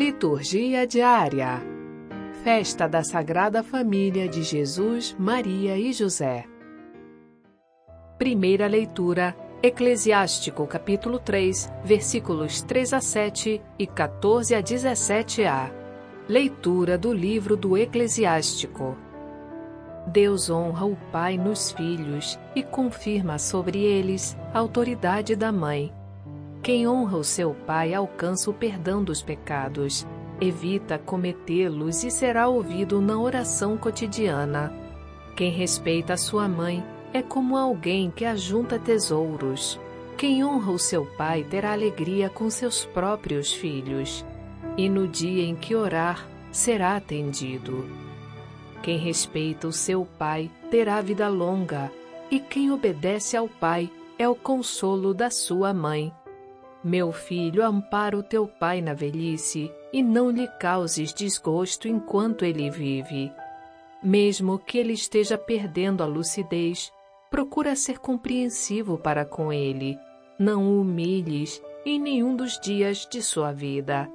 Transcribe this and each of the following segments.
Liturgia diária. Festa da Sagrada Família de Jesus, Maria e José. Primeira leitura: Eclesiástico, capítulo 3, versículos 3 a 7 e 14 a 17a. Leitura do livro do Eclesiástico. Deus honra o pai nos filhos e confirma sobre eles a autoridade da mãe. Quem honra o seu pai alcança o perdão dos pecados, evita cometê-los e será ouvido na oração cotidiana. Quem respeita sua mãe é como alguém que ajunta tesouros. Quem honra o seu pai terá alegria com seus próprios filhos, e no dia em que orar, será atendido. Quem respeita o seu pai terá vida longa, e quem obedece ao pai é o consolo da sua mãe. Meu filho, ampara o teu pai na velhice e não lhe causes desgosto enquanto ele vive. Mesmo que ele esteja perdendo a lucidez, procura ser compreensivo para com ele. Não o humilhes em nenhum dos dias de sua vida.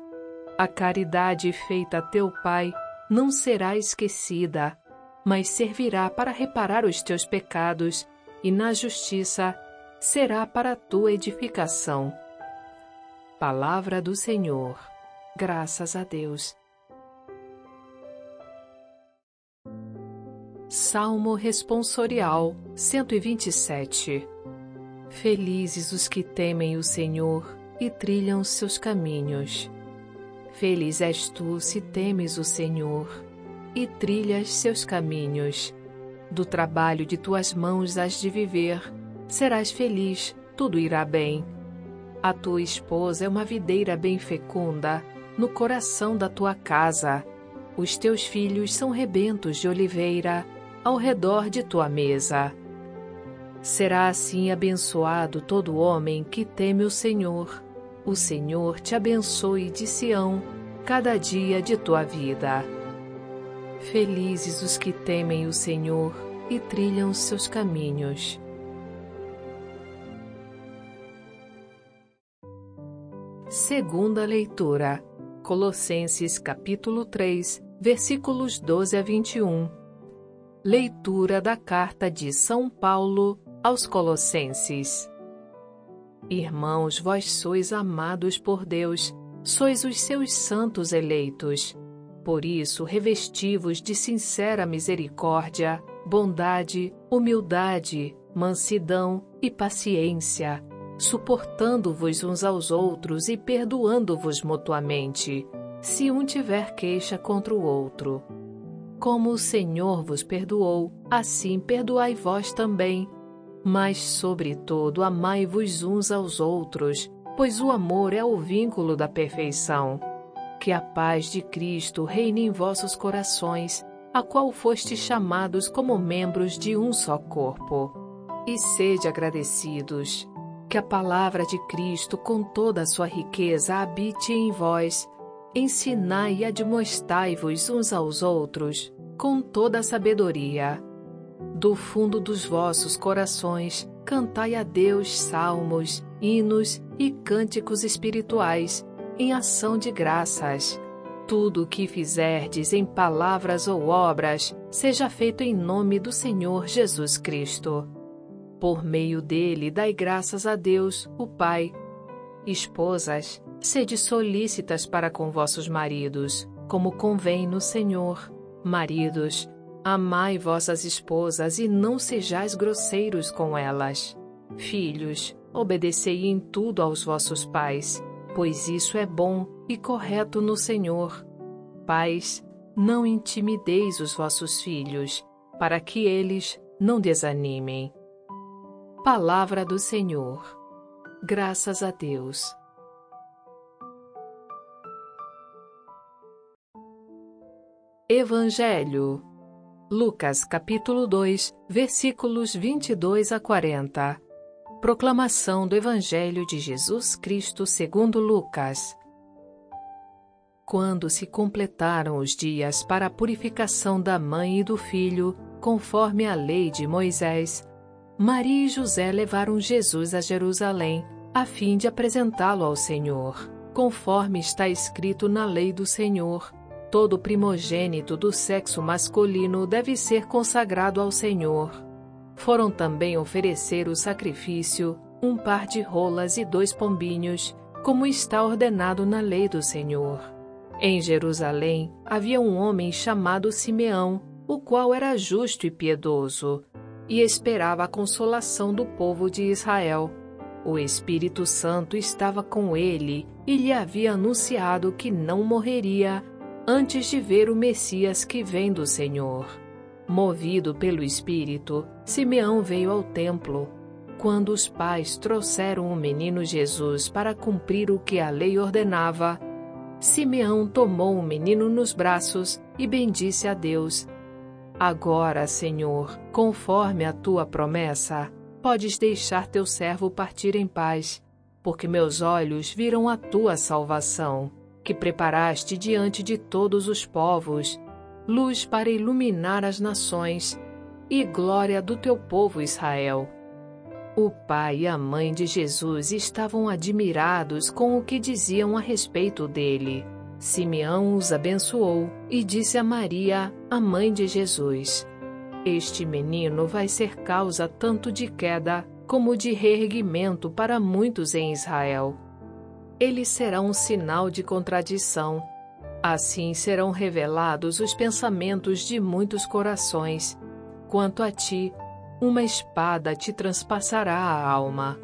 A caridade feita a teu pai não será esquecida, mas servirá para reparar os teus pecados e, na justiça, será para a tua edificação. Palavra do Senhor. Graças a Deus. Salmo Responsorial 127 Felizes os que temem o Senhor e trilham seus caminhos. Feliz és tu se temes o Senhor e trilhas seus caminhos. Do trabalho de tuas mãos has de viver, serás feliz, tudo irá bem. A tua esposa é uma videira bem fecunda no coração da tua casa. Os teus filhos são rebentos de oliveira ao redor de tua mesa. Será assim abençoado todo homem que teme o Senhor. O Senhor te abençoe de Sião cada dia de tua vida. Felizes os que temem o Senhor e trilham seus caminhos. Segunda leitura. Colossenses capítulo 3, versículos 12 a 21. Leitura da carta de São Paulo aos Colossenses. Irmãos, vós sois amados por Deus, sois os seus santos eleitos. Por isso, revestivos de sincera misericórdia, bondade, humildade, mansidão e paciência suportando-vos uns aos outros e perdoando-vos mutuamente, se um tiver queixa contra o outro. Como o Senhor vos perdoou, assim perdoai vós também. Mas, sobretudo, amai-vos uns aos outros, pois o amor é o vínculo da perfeição. Que a paz de Cristo reine em vossos corações, a qual fostes chamados como membros de um só corpo. E sede agradecidos que a palavra de Cristo, com toda a sua riqueza, habite em vós. Ensinai e admoestai-vos uns aos outros, com toda a sabedoria. Do fundo dos vossos corações, cantai a Deus salmos, hinos e cânticos espirituais, em ação de graças. Tudo o que fizerdes em palavras ou obras, seja feito em nome do Senhor Jesus Cristo por meio dele, dai graças a Deus, o Pai. Esposas, sede solícitas para com vossos maridos, como convém no Senhor. Maridos, amai vossas esposas e não sejais grosseiros com elas. Filhos, obedecei em tudo aos vossos pais, pois isso é bom e correto no Senhor. Pais, não intimideis os vossos filhos, para que eles não desanimem. Palavra do Senhor. Graças a Deus. Evangelho. Lucas capítulo 2, versículos 22 a 40. Proclamação do Evangelho de Jesus Cristo segundo Lucas. Quando se completaram os dias para a purificação da mãe e do filho, conforme a lei de Moisés, Maria e José levaram Jesus a Jerusalém, a fim de apresentá-lo ao Senhor. conforme está escrito na lei do Senhor. Todo primogênito do sexo masculino deve ser consagrado ao Senhor. Foram também oferecer o sacrifício, um par de rolas e dois pombinhos, como está ordenado na lei do Senhor. Em Jerusalém havia um homem chamado Simeão, o qual era justo e piedoso, e esperava a consolação do povo de Israel. O Espírito Santo estava com ele e lhe havia anunciado que não morreria antes de ver o Messias que vem do Senhor. Movido pelo Espírito, Simeão veio ao templo. Quando os pais trouxeram o menino Jesus para cumprir o que a lei ordenava, Simeão tomou o menino nos braços e bendisse a Deus. Agora, Senhor, conforme a tua promessa, podes deixar teu servo partir em paz, porque meus olhos viram a tua salvação, que preparaste diante de todos os povos, luz para iluminar as nações e glória do teu povo Israel. O pai e a mãe de Jesus estavam admirados com o que diziam a respeito dele. Simeão os abençoou e disse a Maria, a mãe de Jesus: este menino vai ser causa tanto de queda como de reerguimento para muitos em Israel. Ele será um sinal de contradição. Assim serão revelados os pensamentos de muitos corações. Quanto a ti, uma espada te transpassará a alma.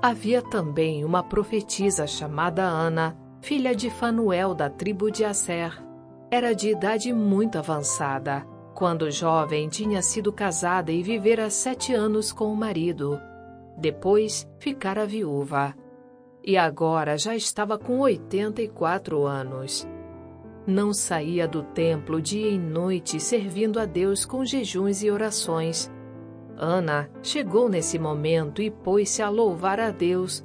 Havia também uma profetisa chamada Ana, filha de Fanuel da tribo de Asser. Era de idade muito avançada quando jovem, tinha sido casada e vivera sete anos com o marido. Depois, ficara viúva. E agora já estava com 84 anos. Não saía do templo dia e noite servindo a Deus com jejuns e orações. Ana chegou nesse momento e pôs-se a louvar a Deus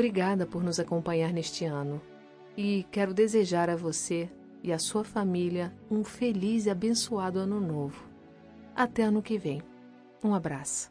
Obrigada por nos acompanhar neste ano e quero desejar a você e a sua família um feliz e abençoado ano novo. Até ano que vem. Um abraço.